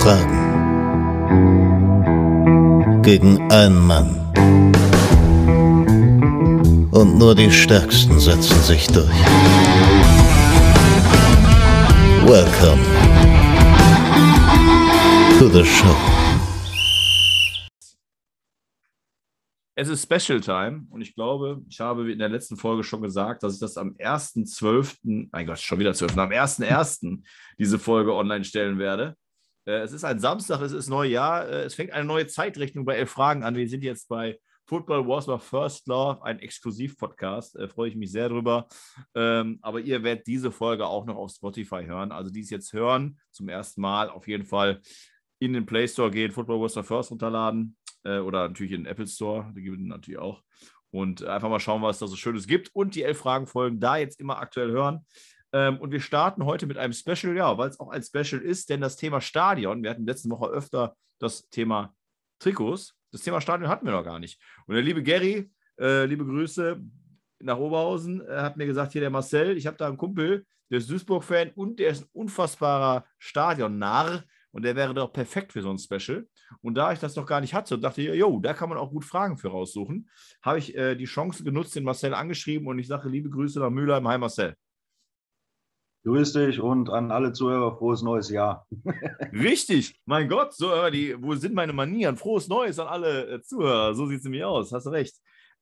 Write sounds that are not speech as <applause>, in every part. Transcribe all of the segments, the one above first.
Fragen gegen einen Mann. Und nur die Stärksten setzen sich durch. Welcome to the show. Es ist Special Time und ich glaube, ich habe in der letzten Folge schon gesagt, dass ich das am 1.12., mein Gott, schon wieder 12., am 1.1. diese Folge online stellen werde. Äh, es ist ein Samstag, es ist Neujahr, äh, es fängt eine neue Zeitrechnung bei Elf Fragen an. Wir sind jetzt bei Football Wars My First Love, ein Exklusiv-Podcast. Äh, freue ich mich sehr drüber. Ähm, aber ihr werdet diese Folge auch noch auf Spotify hören. Also die es jetzt hören, zum ersten Mal auf jeden Fall in den Play Store gehen, Football Wars My First runterladen oder natürlich in den Apple Store, die gibt es natürlich auch. Und einfach mal schauen, was es da so Schönes gibt und die elf Fragen-Folgen da jetzt immer aktuell hören. Ähm, und wir starten heute mit einem Special, ja, weil es auch ein Special ist, denn das Thema Stadion, wir hatten letzte Woche öfter das Thema Trikots, das Thema Stadion hatten wir noch gar nicht. Und der liebe Gary, äh, liebe Grüße nach Oberhausen, äh, hat mir gesagt, hier der Marcel, ich habe da einen Kumpel, der ist Duisburg-Fan und der ist ein unfassbarer Stadion-Narr und der wäre doch perfekt für so ein Special. Und da ich das noch gar nicht hatte und dachte, jo, da kann man auch gut Fragen für raussuchen, habe ich äh, die Chance genutzt, den Marcel angeschrieben und ich sage liebe Grüße nach Mülheim. Hi Marcel. Grüß dich und an alle Zuhörer frohes neues Jahr. Richtig, mein Gott, so, die, wo sind meine Manieren? Frohes Neues an alle äh, Zuhörer, so sieht es nämlich aus, hast du recht.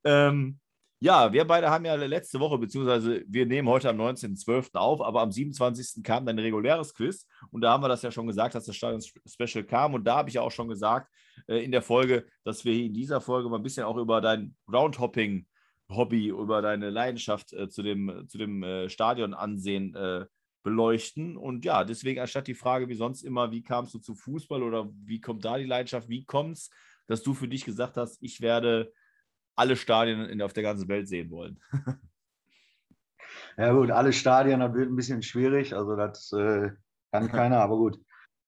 Ähm, ja, wir beide haben ja letzte Woche, beziehungsweise wir nehmen heute am 19.12. auf, aber am 27. kam dann ein reguläres Quiz und da haben wir das ja schon gesagt, dass das Stadion-Special kam und da habe ich ja auch schon gesagt äh, in der Folge, dass wir in dieser Folge mal ein bisschen auch über dein Groundhopping Hobby, über deine Leidenschaft äh, zu dem, zu dem äh, Stadion ansehen äh, beleuchten. Und ja, deswegen anstatt die Frage wie sonst immer, wie kamst du zu Fußball oder wie kommt da die Leidenschaft, wie kommt es, dass du für dich gesagt hast, ich werde alle Stadien in, auf der ganzen Welt sehen wollen? <laughs> ja gut, alle Stadien, das wird ein bisschen schwierig, also das äh, kann <laughs> keiner, aber gut.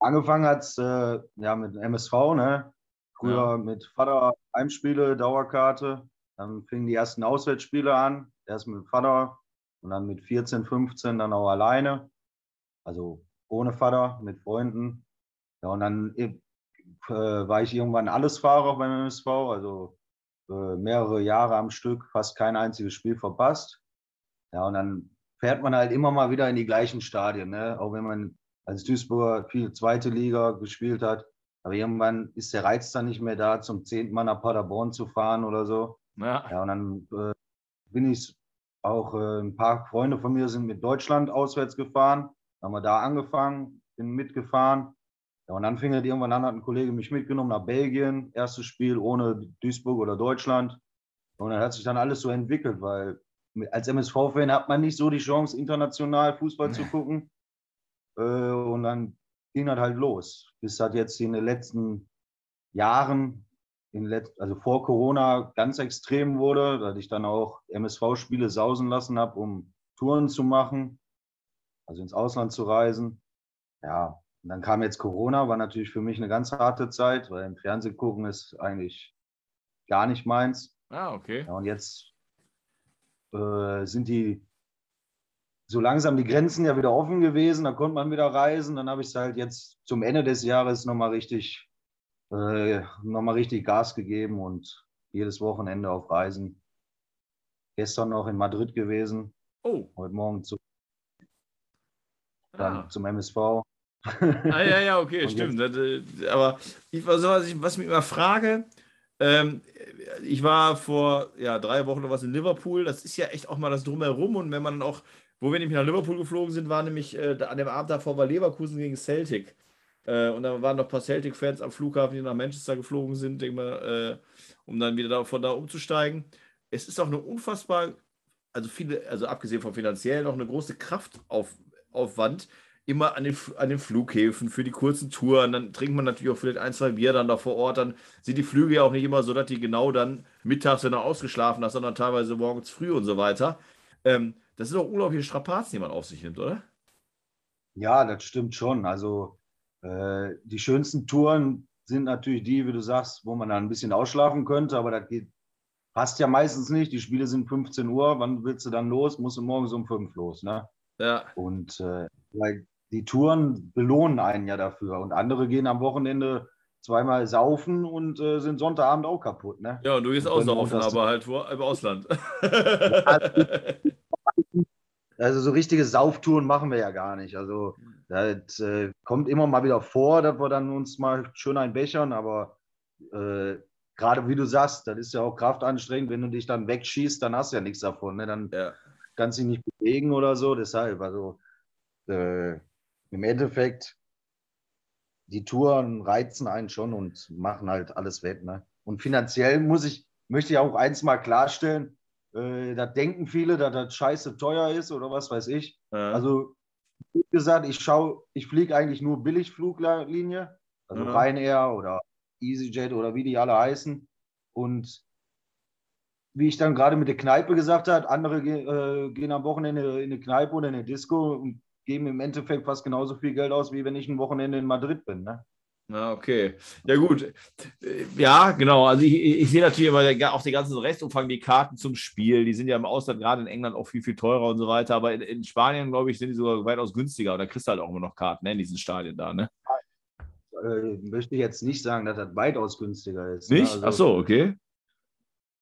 Angefangen hat es äh, ja, mit MSV, ne? früher ja. mit Vater Heimspiele, Dauerkarte, dann fingen die ersten Auswärtsspiele an, erst mit Vater und dann mit 14, 15 dann auch alleine, also ohne Vater, mit Freunden. Ja, und dann äh, war ich irgendwann Allesfahrer beim MSV, also äh, mehrere Jahre am Stück, fast kein einziges Spiel verpasst. Ja, und dann fährt man halt immer mal wieder in die gleichen Stadien, ne? auch wenn man als Duisburger viel zweite Liga gespielt hat. Aber irgendwann ist der Reiz dann nicht mehr da, zum zehnten Mal nach Paderborn zu fahren oder so. Ja, ja und dann äh, bin ich auch, äh, ein paar Freunde von mir sind mit Deutschland auswärts gefahren. Haben wir da angefangen, bin mitgefahren. Ja, und dann fing es irgendwann an, hat ein Kollege mich mitgenommen nach Belgien, erstes Spiel ohne Duisburg oder Deutschland. Und dann hat sich dann alles so entwickelt, weil als MSV-Fan hat man nicht so die Chance, international Fußball zu gucken. Äh, und dann ging das halt los. Bis halt jetzt in den letzten Jahren, in let also vor Corona, ganz extrem wurde, dass ich dann auch MSV-Spiele sausen lassen habe, um Touren zu machen, also ins Ausland zu reisen. Ja, und dann kam jetzt Corona, war natürlich für mich eine ganz harte Zeit, weil im Fernsehen gucken ist eigentlich gar nicht meins. Ah, okay. Ja, und jetzt äh, sind die so langsam die Grenzen ja wieder offen gewesen, da konnte man wieder reisen. Dann habe ich es halt jetzt zum Ende des Jahres nochmal richtig, äh, noch richtig Gas gegeben und jedes Wochenende auf Reisen. Gestern noch in Madrid gewesen. Oh. Heute Morgen zu, dann ah. zum MSV. Ah, ja, ja, okay, <laughs> stimmt. Jetzt, äh, Aber ich, was, ich, was ich mich immer frage, ähm, ich war vor ja, drei Wochen noch was in Liverpool. Das ist ja echt auch mal das Drumherum. Und wenn man dann auch, wo wir nämlich nach Liverpool geflogen sind, war nämlich äh, an dem Abend davor war Leverkusen gegen Celtic. Äh, und dann waren noch ein paar Celtic-Fans am Flughafen, die nach Manchester geflogen sind, mal, äh, um dann wieder da, von da umzusteigen. Es ist auch eine unfassbar, also viele, also abgesehen vom finanziellen, noch eine große Kraftaufwand, immer an den, an den Flughäfen für die kurzen Touren. Dann trinkt man natürlich auch vielleicht ein, zwei Bier dann da vor Ort. Dann sind die Flüge ja auch nicht immer so, dass die genau dann mittags, wenn du ausgeschlafen hast, sondern teilweise morgens früh und so weiter. Ähm, das sind auch unglaubliche Strapazen, die man auf sich nimmt, oder? Ja, das stimmt schon. Also äh, die schönsten Touren sind natürlich die, wie du sagst, wo man dann ein bisschen ausschlafen könnte, aber das geht, passt ja meistens nicht. Die Spiele sind 15 Uhr, wann willst du dann los? Musst du morgens um 5 los, ne? Ja. Und äh, die Touren belohnen einen ja dafür. Und andere gehen am Wochenende zweimal saufen und äh, sind Sonntagabend auch kaputt. Ne? Ja, und du gehst auch saufen, aber halt vor, im Ausland. <laughs> also so richtige Sauftouren machen wir ja gar nicht. Also das äh, kommt immer mal wieder vor, dass wir dann uns mal schön einbechern, aber äh, gerade wie du sagst, das ist ja auch kraftanstrengend, wenn du dich dann wegschießt, dann hast du ja nichts davon. Ne? Dann ja. kannst du dich nicht bewegen oder so. Deshalb, also äh, im Endeffekt, die Touren reizen einen schon und machen halt alles wett. Ne? Und finanziell muss ich, möchte ich auch eins mal klarstellen, äh, da denken viele, dass das scheiße teuer ist oder was weiß ich. Ja. Also, gesagt, ich schaue, ich fliege eigentlich nur Billigfluglinie, also ja. Ryanair oder EasyJet oder wie die alle heißen. Und wie ich dann gerade mit der Kneipe gesagt habe, andere äh, gehen am Wochenende in eine Kneipe oder in eine Disco und geben im Endeffekt fast genauso viel Geld aus, wie wenn ich ein Wochenende in Madrid bin. Ne? Na, okay. Ja, gut. Ja, genau. Also ich, ich sehe natürlich immer auch den ganzen Restumfang, die Karten zum Spiel, die sind ja im Ausland, gerade in England, auch viel, viel teurer und so weiter. Aber in, in Spanien, glaube ich, sind die sogar weitaus günstiger. Und da kriegst du halt auch immer noch Karten ne, in diesen Stadien da, ne? äh, möchte ich jetzt nicht sagen, dass das weitaus günstiger ist. Ne? Nicht? Ne? Also, Ach so, okay.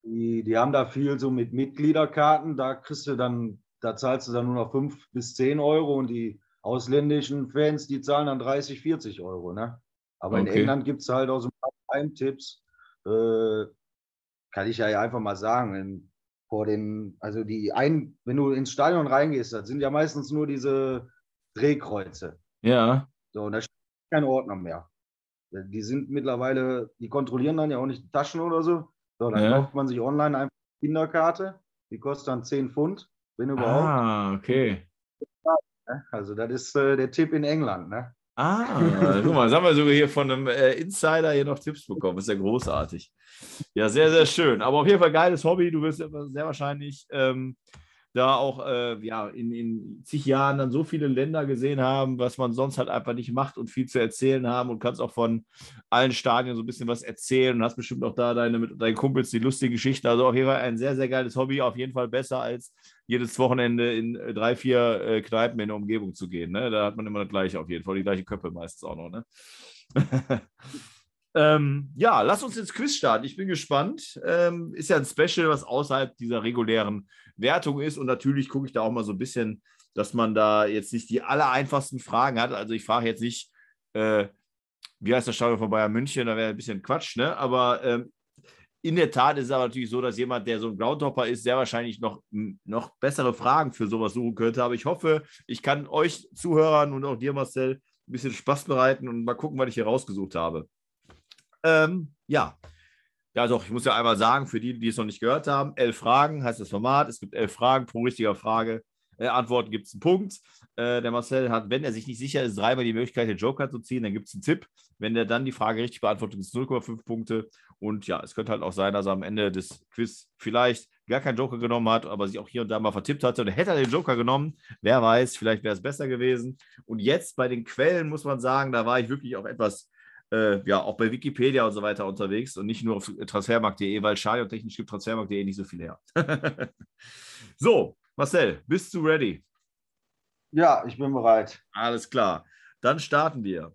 Die, die haben da viel so mit Mitgliederkarten, da kriegst du dann, da zahlst du dann nur noch 5 bis 10 Euro und die ausländischen Fans, die zahlen dann 30, 40 Euro. Ne? Aber okay. in England gibt es halt auch so ein paar Heimtipps. Äh, kann ich ja einfach mal sagen. In, vor den, also die ein, wenn du ins Stadion reingehst, das sind ja meistens nur diese Drehkreuze. Ja. So, und da steht kein Ordner mehr. Die sind mittlerweile, die kontrollieren dann ja auch nicht die Taschen oder so. So, dann ja. kauft man sich online einfach eine Kinderkarte, die kostet dann 10 Pfund, wenn überhaupt. Ah, okay. Also das ist äh, der Tipp in England, ne? Ah, guck mal, jetzt haben wir sogar hier von einem äh, Insider hier noch Tipps bekommen. Ist ja großartig. Ja, sehr, sehr schön. Aber auf jeden Fall geiles Hobby. Du wirst sehr wahrscheinlich ähm, da auch äh, ja, in, in zig Jahren dann so viele Länder gesehen haben, was man sonst halt einfach nicht macht und viel zu erzählen haben und kannst auch von allen Stadien so ein bisschen was erzählen und hast bestimmt auch da deine mit deinen Kumpels die lustige Geschichte. Also auf jeden Fall ein sehr, sehr geiles Hobby, auf jeden Fall besser als jedes Wochenende in äh, drei, vier äh, Kneipen in der Umgebung zu gehen. Ne? Da hat man immer das gleiche auf jeden Fall, die gleiche Köppe meistens auch noch. Ne? <laughs> Ähm, ja, lass uns ins Quiz starten. Ich bin gespannt. Ähm, ist ja ein Special, was außerhalb dieser regulären Wertung ist. Und natürlich gucke ich da auch mal so ein bisschen, dass man da jetzt nicht die aller einfachsten Fragen hat. Also ich frage jetzt nicht, äh, wie heißt das Stadion von Bayern München? Da wäre ein bisschen Quatsch, ne? Aber ähm, in der Tat ist es aber natürlich so, dass jemand, der so ein Groundhopper ist, sehr wahrscheinlich noch, noch bessere Fragen für sowas suchen könnte. Aber ich hoffe, ich kann euch Zuhörern und auch dir, Marcel, ein bisschen Spaß bereiten und mal gucken, was ich hier rausgesucht habe. Ähm, ja. Ja, doch, ich muss ja einmal sagen, für die, die es noch nicht gehört haben, elf Fragen heißt das Format. Es gibt elf Fragen pro richtiger Frage. Äh, Antworten gibt es einen Punkt. Äh, der Marcel hat, wenn er sich nicht sicher ist, dreimal die Möglichkeit, den Joker zu ziehen. Dann gibt es einen Tipp. Wenn er dann die Frage richtig beantwortet, gibt es 0,5 Punkte. Und ja, es könnte halt auch sein, dass er am Ende des Quiz vielleicht gar keinen Joker genommen hat, aber sich auch hier und da mal vertippt hatte. Und hätte er den Joker genommen, wer weiß, vielleicht wäre es besser gewesen. Und jetzt bei den Quellen muss man sagen, da war ich wirklich auch etwas äh, ja auch bei Wikipedia und so weiter unterwegs und nicht nur auf transfermarkt.de, weil stadiontechnisch gibt transfermarkt.de nicht so viel her. <laughs> so, Marcel, bist du ready? Ja, ich bin bereit. Alles klar. Dann starten wir.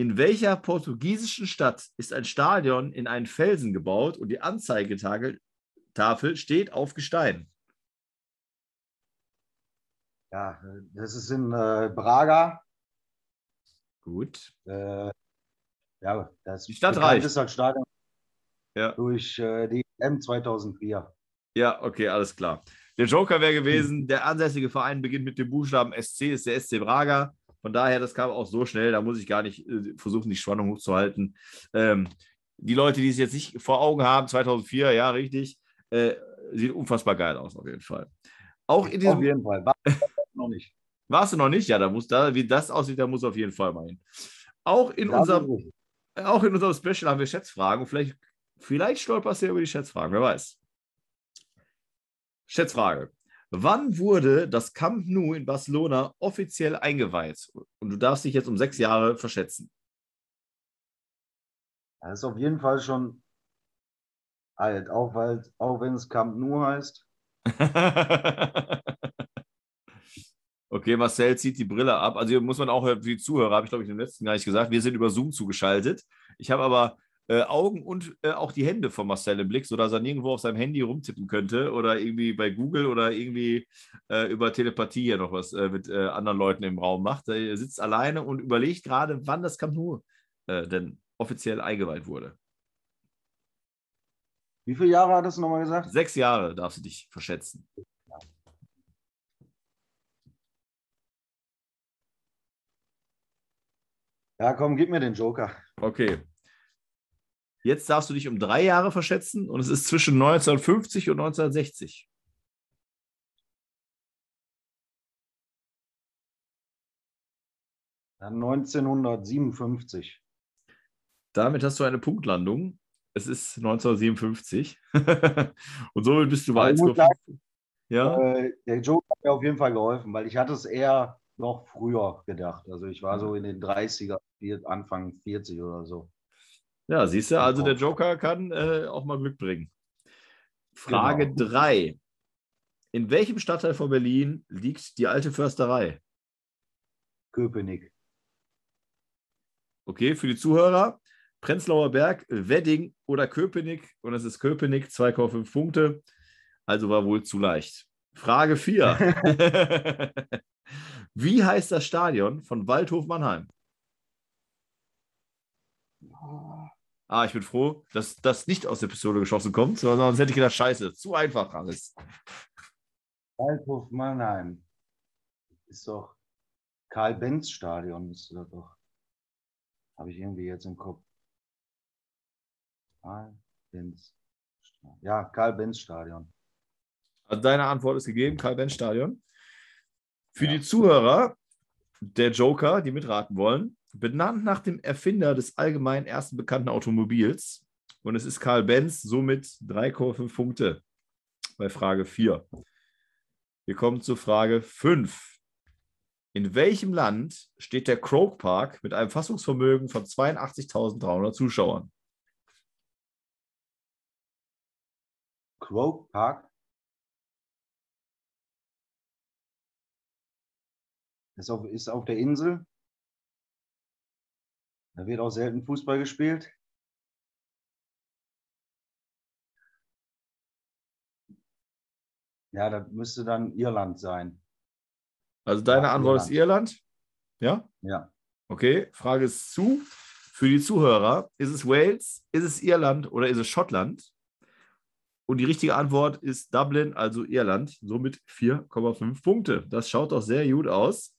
In welcher portugiesischen Stadt ist ein Stadion in einen Felsen gebaut und die Anzeigetafel steht auf Gestein? Ja, das ist in äh, Braga. Gut. Äh, ja, das die Stadt reicht. ist Stadion ja. durch äh, die M 2004. Ja, okay, alles klar. Der Joker wäre gewesen, der ansässige Verein beginnt mit dem Buchstaben SC, ist der SC Braga. Von daher, das kam auch so schnell, da muss ich gar nicht äh, versuchen, die Spannung hochzuhalten. Ähm, die Leute, die es jetzt nicht vor Augen haben, 2004, ja, richtig, äh, sieht unfassbar geil aus, auf jeden Fall. Auch in diesem, auf jeden Fall. War <laughs> noch nicht. Warst du noch nicht? Ja, da muss da, wie das aussieht, da muss auf jeden Fall mal hin. Auch in unserem, auch in unserem Special haben wir Schätzfragen. Vielleicht, vielleicht stolperst du ja über die Schätzfragen, wer weiß. Schätzfrage. Wann wurde das Camp Nou in Barcelona offiziell eingeweiht? Und du darfst dich jetzt um sechs Jahre verschätzen. Das ist auf jeden Fall schon alt, auch, weil, auch wenn es Camp Nou heißt. <laughs> Okay, Marcel zieht die Brille ab. Also hier muss man auch für die Zuhörer, habe ich glaube ich im letzten gar nicht gesagt, wir sind über Zoom zugeschaltet. Ich habe aber äh, Augen und äh, auch die Hände von Marcel im Blick, sodass er nirgendwo auf seinem Handy rumtippen könnte oder irgendwie bei Google oder irgendwie äh, über Telepathie hier noch was äh, mit äh, anderen Leuten im Raum macht. Er sitzt alleine und überlegt gerade, wann das Camp Nou denn offiziell eingeweiht wurde. Wie viele Jahre hat es nochmal gesagt? Sechs Jahre darfst du dich verschätzen. Ja, komm, gib mir den Joker. Okay. Jetzt darfst du dich um drei Jahre verschätzen und es ist zwischen 1950 und 1960. Dann 1957. Damit hast du eine Punktlandung. Es ist 1957. <laughs> und somit bist du 1,5. Ja, Äh, der Joker hat mir auf jeden Fall geholfen, weil ich hatte es eher noch früher gedacht. Also ich war so in den 30er, vier- Anfang 40 oder so. Ja siehst du, also der. Joker kann äh, auch mal Glück bringen. Frage Genau. 3. In welchem Stadtteil von Berlin liegt die alte Försterei? Köpenick. Okay, für die Zuhörer, Prenzlauer Berg, Wedding oder Köpenick. Und es ist Köpenick, 2,5 Punkte. Also war wohl zu leicht. Frage 4. <laughs> Wie heißt das Stadion von Waldhof Mannheim? Ah, ich bin froh, dass das nicht aus der Pistole geschossen kommt, sondern sonst hätte ich gedacht, scheiße, zu einfach alles. Waldhof Mannheim. Ist doch Karl-Benz-Stadion, ist das doch. Habe ich irgendwie jetzt im Kopf. Karl-Benz. Ja, Karl-Benz-Stadion. Also deine Antwort ist gegeben, Karl-Benz-Stadion. Für Ja. die Zuhörer, der Joker, die mitraten wollen, benannt nach dem Erfinder des allgemein ersten bekannten Automobils. Und es ist Karl Benz, somit 3,5 Punkte bei Frage 4. Wir kommen zu Frage 5. In welchem Land steht der Croke Park mit einem Fassungsvermögen von 82.300 Zuschauern? Croke Park. Ist auf, ist auf der Insel. Da wird auch selten Fußball gespielt. Ja, das müsste dann Irland sein. Also deine Ja, Antwort ist Irland? Ja? Ja. Okay, Frage ist zu. Für die Zuhörer, ist es Wales, ist es Irland oder ist es Schottland? Und die richtige Antwort ist Dublin, also Irland, somit 4,5 Punkte. Das schaut doch sehr gut aus.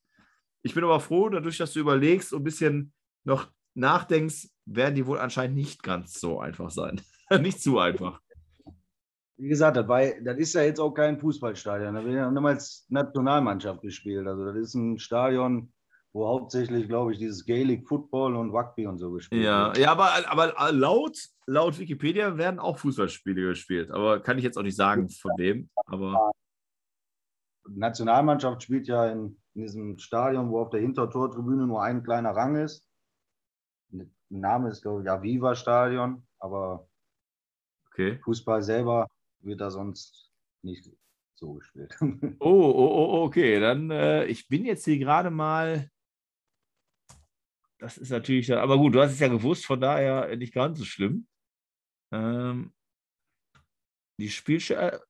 Ich bin aber froh, dadurch, dass du überlegst und ein bisschen noch nachdenkst, werden die wohl anscheinend nicht ganz so einfach sein. <laughs> nicht zu einfach. Wie gesagt, das, war, das ist ja jetzt auch kein Fußballstadion. Da wird ja niemals Nationalmannschaft gespielt. Also das ist ein Stadion, wo hauptsächlich, glaube ich, dieses Gaelic Football und Rugby und so gespielt Ja, wird. ja aber, aber laut, laut Wikipedia werden auch Fußballspiele gespielt. Aber kann ich jetzt auch nicht sagen, von wem. Aber Die Nationalmannschaft spielt ja in, in diesem Stadion, wo auf der Hintertortribüne nur ein kleiner Rang ist. Name ist, glaube ich, Aviva Stadion, aber okay. Fußball selber wird da sonst nicht so gespielt. <laughs> Oh, oh, oh, okay. Dann, äh, ich bin jetzt hier gerade mal. Das ist natürlich, dann- aber gut, du hast es ja gewusst, von daher nicht ganz so schlimm. Ähm, die Spielstelle.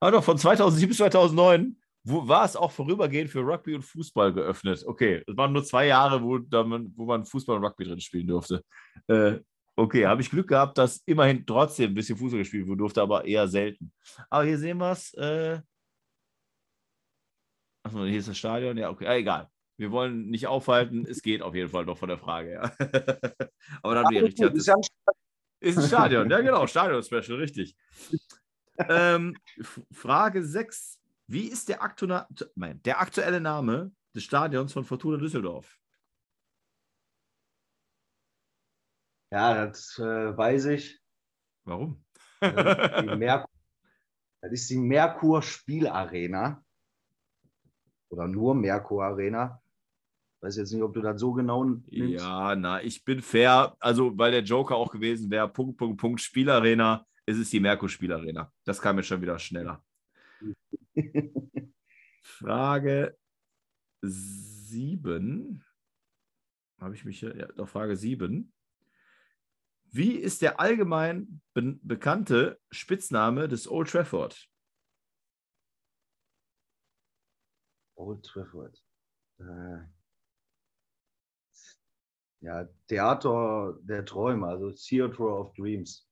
Ah, doch, von 2007 bis 2009 wo, war es auch vorübergehend für Rugby und Fußball geöffnet. Okay, es waren nur zwei Jahre, wo, da man, wo man Fußball und Rugby drin spielen durfte. Äh, okay, habe ich Glück gehabt, dass immerhin trotzdem ein bisschen Fußball gespielt wurde, durfte aber eher selten. Aber hier sehen wir es. Äh, Achso, hier ist das Stadion. Ja, okay, ah, egal. Wir wollen nicht aufhalten. Es geht auf jeden Fall noch von der Frage her. <laughs> aber dann wäre richtig. ist ja ein Ist ein Stadion, ja genau, Stadion-Special, richtig. Ähm, Frage 6. Wie ist der, Aktuna nein, der aktuelle Name des Stadions von Fortuna Düsseldorf? Ja, das äh, weiß ich. Warum? Das ist <laughs> Merkur, das ist die Merkur Spielarena. Oder nur Merkur Arena. Weiß jetzt nicht, ob du das so genau nimmst. ja, na, ich bin fair. Also, weil der Joker auch gewesen wäre, Punkt, Punkt, Punkt, Spielarena, ist es die Merkur Spielarena. Das kam jetzt schon wieder schneller. Frage 7. Habe ich mich hier, ja, doch Frage 7. Wie ist der allgemein be bekannte Spitzname des Old Trafford? Old Trafford. Äh, ja, Theater der Träume, also Theater of Dreams.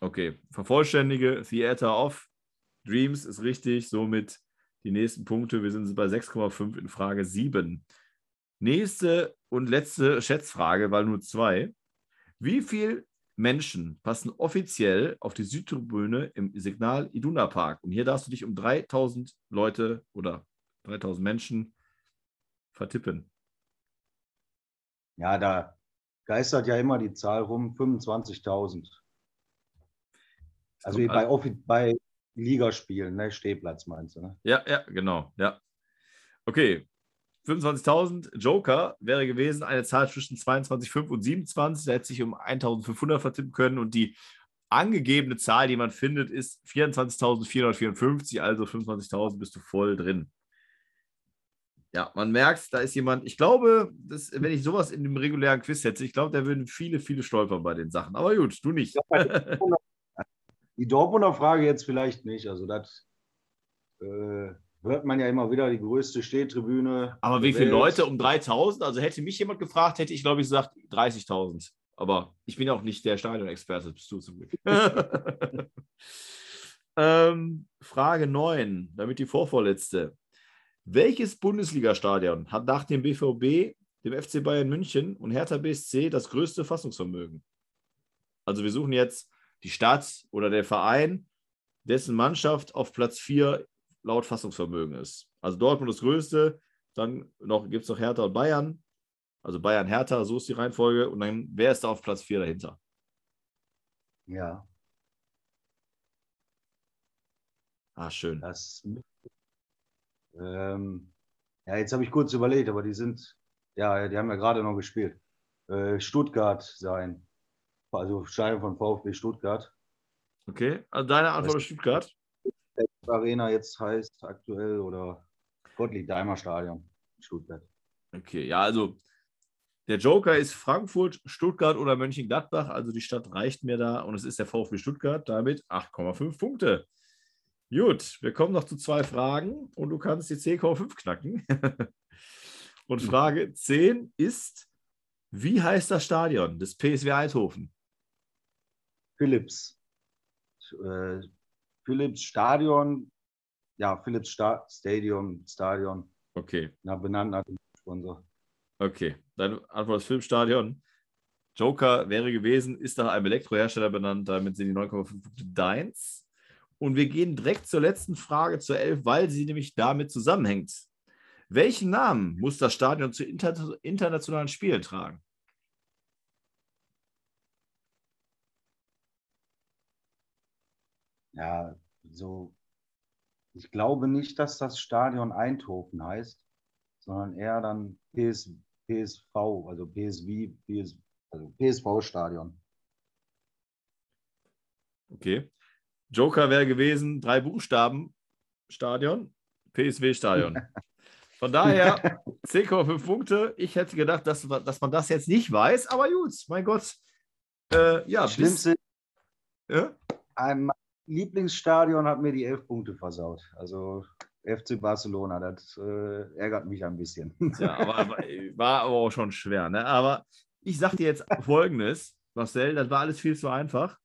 Okay, vervollständige Theater of Dreams ist richtig, somit die nächsten Punkte. Wir sind bei 6,5 in Frage 7. Nächste und letzte Schätzfrage, weil nur zwei. Wie viele Menschen passen offiziell auf die Südtribüne im Signal Iduna Park? Und hier darfst du dich um 3000 Leute oder 3000 Menschen vertippen. Ja, da geistert ja immer die Zahl rum, 25.000. Also wie bei, bei Ligaspielen, ne? Stehplatz meinst du, ne? Ja, ja, genau, ja. Okay, 25.000 Joker wäre gewesen eine Zahl zwischen 22,5 und 27. Da hätte sich um 1.500 vertippen können und die angegebene Zahl, die man findet, ist 24.454, also 25.000 bist du voll drin. Ja, man merkt, da ist jemand, ich glaube, dass, wenn ich sowas in dem regulären Quiz hätte, ich glaube, da würden viele, viele stolpern bei den Sachen. Aber gut, du nicht. <laughs> Die Dortmunder Frage jetzt vielleicht nicht. Also das äh, hört man ja immer wieder, die größte Stehtribüne. Aber wie viele Leute um 3000? Also hätte mich jemand gefragt, hätte ich, glaube ich, gesagt 30.000. Aber ich bin auch nicht der Stadionexperte, bist du zum Glück. <laughs> ähm, Frage 9, damit die vorvorletzte. Welches Bundesligastadion hat nach dem BVB, dem FC Bayern München und Hertha BSC das größte Fassungsvermögen? Also wir suchen jetzt die Stadt oder der Verein, dessen Mannschaft auf Platz 4 laut Fassungsvermögen ist. Also Dortmund das größte, dann gibt es noch Hertha und Bayern. Also Bayern, Hertha, so ist die Reihenfolge. Und dann, wer ist da auf Platz 4 dahinter? Ja. Ah, schön. Das, ähm, ja, jetzt habe ich kurz überlegt, aber die sind, ja, die haben ja gerade noch gespielt. Äh, Stuttgart sein also Stadion von VfB Stuttgart. Okay, also deine Antwort ist Stuttgart? Arena jetzt heißt aktuell oder Gottlieb-Daimer Stadion Stuttgart. Okay, ja, also der Joker ist Frankfurt, Stuttgart oder Mönchengladbach. Also die Stadt reicht mir da und es ist der VfB Stuttgart. Damit 8,5 Punkte. Gut, wir kommen noch zu zwei Fragen und du kannst die 10,5 knacken. <laughs> und Frage 10 ist: Wie heißt das Stadion des PSW Eindhoven? Philips. Äh, Philips Stadion, ja, Philips Sta Stadium, Stadion. Okay. Na, benannt nach dem Sponsor. Okay, deine Antwort ist Philips Stadion. Joker wäre gewesen, ist nach einem Elektrohersteller benannt, damit sind die 9,5 Punkte deins. Und wir gehen direkt zur letzten Frage, zur 11, weil sie nämlich damit zusammenhängt. Welchen Namen muss das Stadion zu inter internationalen Spielen tragen? Ja, so, ich glaube nicht, dass das Stadion Eindhoven heißt, sondern eher dann PS, PSV, also PSV, PS, also PSV-Stadion. Okay. Joker wäre gewesen, drei Buchstaben Stadion, PSW-Stadion. <laughs> Von daher 10,5 Punkte. Ich hätte gedacht, dass, dass man das jetzt nicht weiß, aber gut, mein Gott. Äh, ja, Schlimmste. Bis, ja? Lieblingsstadion hat mir die elf Punkte versaut. Also FC Barcelona, das äh, ärgert mich ein bisschen. Ja, aber, war aber auch schon schwer. Ne? Aber ich sage dir jetzt Folgendes, Marcel, das war alles viel zu einfach.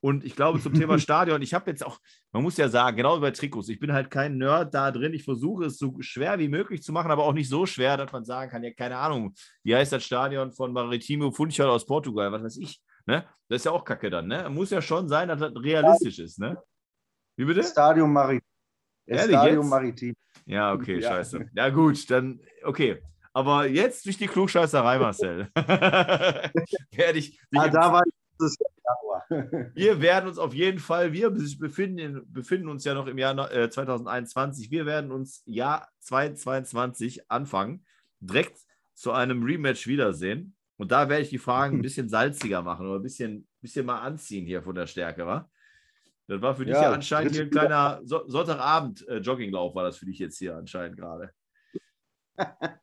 Und ich glaube, zum Thema <laughs> Stadion, ich habe jetzt auch, man muss ja sagen, genau wie bei Trikots, ich bin halt kein Nerd da drin. Ich versuche es so schwer wie möglich zu machen, aber auch nicht so schwer, dass man sagen kann, ja, keine Ahnung, wie heißt das Stadion von Maritimo Funchal aus Portugal, was weiß ich. Ne? Das ist ja auch Kacke dann. Ne? Muss ja schon sein, dass das realistisch ist. Ne? Wie bitte? Stadium Maritim. Stadium Maritim. Ja, okay, ja. scheiße. Ja, gut, dann, okay. Aber jetzt durch die Klugscheißerei, Marcel, <laughs> <laughs> werde ich. Ah, da war das <laughs> wir werden uns auf jeden Fall, wir befinden, befinden uns ja noch im Jahr äh, 2021, wir werden uns Jahr 2022 anfangen, direkt zu einem Rematch wiedersehen. Und da werde ich die Fragen ein <laughs> bisschen salziger machen oder ein bisschen, bisschen mal anziehen hier von der Stärke, wa? Das war für dich ja, ja anscheinend hier ein kleiner so Sonntagabend-Jogginglauf, äh, war das für dich jetzt hier anscheinend gerade. <laughs>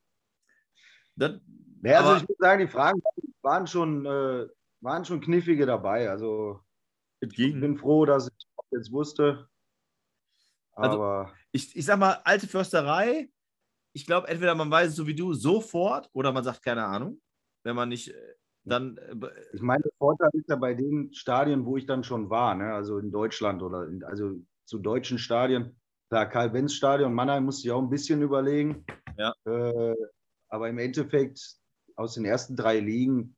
Dann, Ja, also aber- ich muss sagen, die Fragen waren schon, äh, waren schon knifflige dabei. Also ich bin froh, dass ich das jetzt wusste. Also- Aber ich, ich sag mal, alte Försterei, ich glaube, entweder man weiß es so wie du sofort oder man sagt keine Ahnung. Wenn man nicht, äh, dann. äh, ich meine, der Vorteil ist ja bei den Stadien, wo ich dann schon war, ne? also in Deutschland oder in, also zu deutschen Stadien. Klar, Karl-Benz-Stadion, Mannheim musste ich auch ein bisschen überlegen. Ja. Äh, aber im Endeffekt aus den ersten drei Ligen,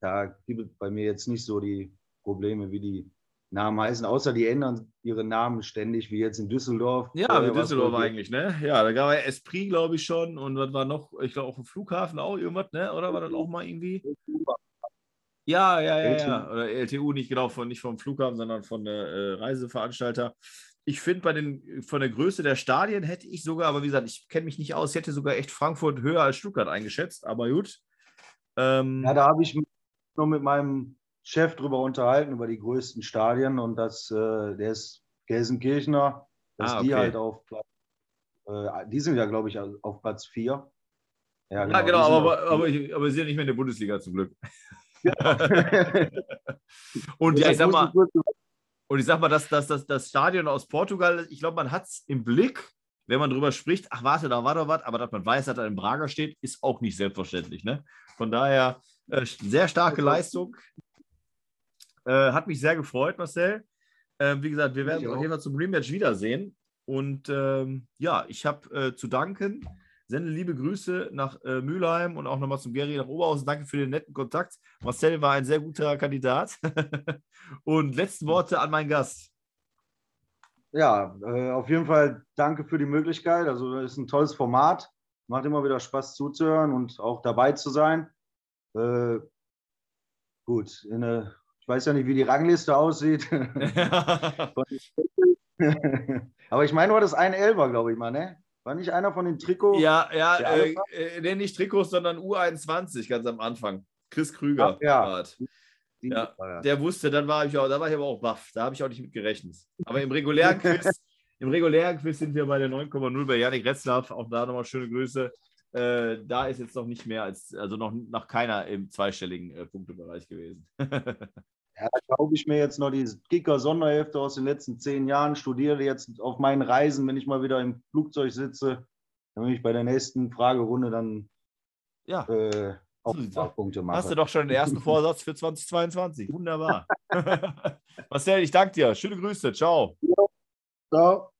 da gibt es bei mir jetzt nicht so die Probleme, wie die Namen heißen, außer die ändern ihre Namen ständig, wie jetzt in Düsseldorf. Ja, Vorher wie Düsseldorf eigentlich, ne? Ja, da gab es Esprit, glaube ich, schon. Und was war noch? Ich glaube auch im Flughafen auch irgendwas, ne? Oder war das auch mal irgendwie? Ja, ja, ja, ja. Oder LTU nicht genau von nicht vom Flughafen, sondern von der äh, Reiseveranstalter. Ich finde, bei den von der Größe der Stadien hätte ich sogar, aber wie gesagt, ich kenne mich nicht aus, ich hätte sogar echt Frankfurt höher als Stuttgart eingeschätzt, aber gut. Ähm, Ja, da habe ich mich nur mit meinem Chef drüber unterhalten, über die größten Stadien und das, äh, der ist Gelsenkirchner, dass Ah, die okay. halt auf Platz, äh, die sind ja, glaube ich, auf Platz 4. ja, die genau, sind aber, auf aber, vier. ich, aber wir sind ja nicht mehr in der Bundesliga zum Glück. Ich <laughs> Und ja, ich sag mal, Und ich sag mal, dass das, das, das Stadion aus Portugal, ich glaube, man hat es im Blick, wenn man drüber spricht, ach warte, da war doch was, aber dass man weiß, dass da in Braga steht, ist auch nicht selbstverständlich. Ne? Von daher äh, sehr starke Also- Leistung. Äh, hat mich sehr gefreut, Marcel. Äh, wie gesagt, wir werden uns auf jeden Fall zum Rematch wiedersehen. Und ähm, ja, ich habe äh, zu danken. Sende liebe Grüße nach äh, Mülheim und auch nochmal zum Gary nach Oberhausen. Danke für den netten Kontakt. Marcel war ein sehr guter Kandidat. <laughs> und letzte Worte an meinen Gast. Ja, äh, auf jeden Fall danke für die Möglichkeit. Also, das ist ein tolles Format. Macht immer wieder Spaß zuzuhören und auch dabei zu sein. Äh, gut, in eine, ich weiß ja nicht, wie die Rangliste aussieht. <laughs> <laughs> Aber ich meine, war das ein Elfer, glaube ich mal, ne? War nicht einer von den Trikots? ja, ja, äh, äh, nicht Trikots, sondern U21 ganz am Anfang. Chris Krüger. Ach, ja. ja. Der wusste, dann war ich auch, da war ich aber auch baff. Da habe ich auch nicht mit gerechnet. Aber im regulären Quiz, <laughs> im regulären Quiz sind wir bei der 9,0 bei Janik Retzlaff. Auch da nochmal schöne Grüße. Äh, da ist jetzt noch nicht mehr als, also noch, noch keiner im zweistelligen äh, Punktebereich gewesen. Ja, da kaufe ich mir jetzt noch die Kicker-Sonderhefte aus den letzten zehn Jahren, studiere jetzt auf meinen Reisen, wenn ich mal wieder im Flugzeug sitze, damit ich bei der nächsten Fragerunde dann ja, äh, auch ein paar. Punkte hast du mache. doch schon den ersten Vorsatz für 2022. Wunderbar. <laughs> Marcel, ich danke dir. Schöne Grüße. Ciao. Ciao.